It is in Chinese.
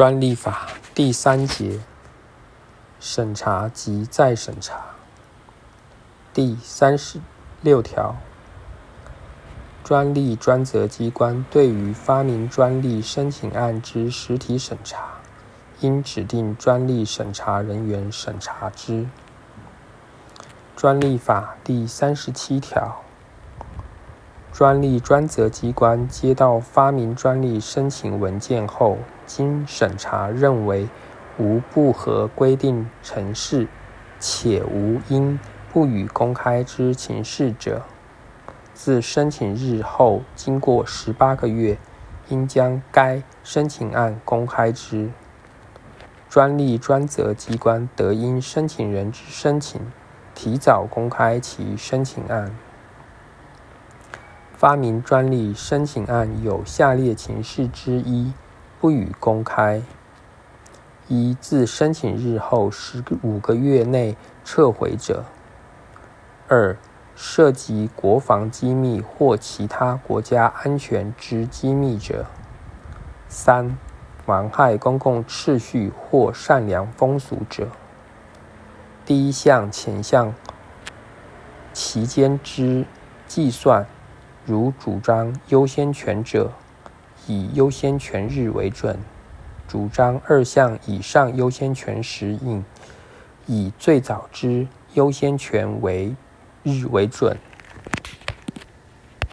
专利法第三节审查及再审查第三十六条，专利专责机关对于发明专利申请案之实体审查，应指定专利审查人员审查之。专利法第三十七条。专利专责机关接到发明专利申请文件后，经审查认为无不合规定程式，且无因不予公开之情事者，自申请日后经过十八个月，应将该申请案公开之。专利专责机关得因申请人之申请，提早公开其申请案。发明专利申请案有下列情事之一，不予公开：一、自申请日后十五个月内撤回者；二、涉及国防机密或其他国家安全之机密者；三、妨害公共秩序或善良风俗者。第一项前项期间之计算。如主张优先权者，以优先权日为准；主张二项以上优先权时，应以最早之优先权为日为准。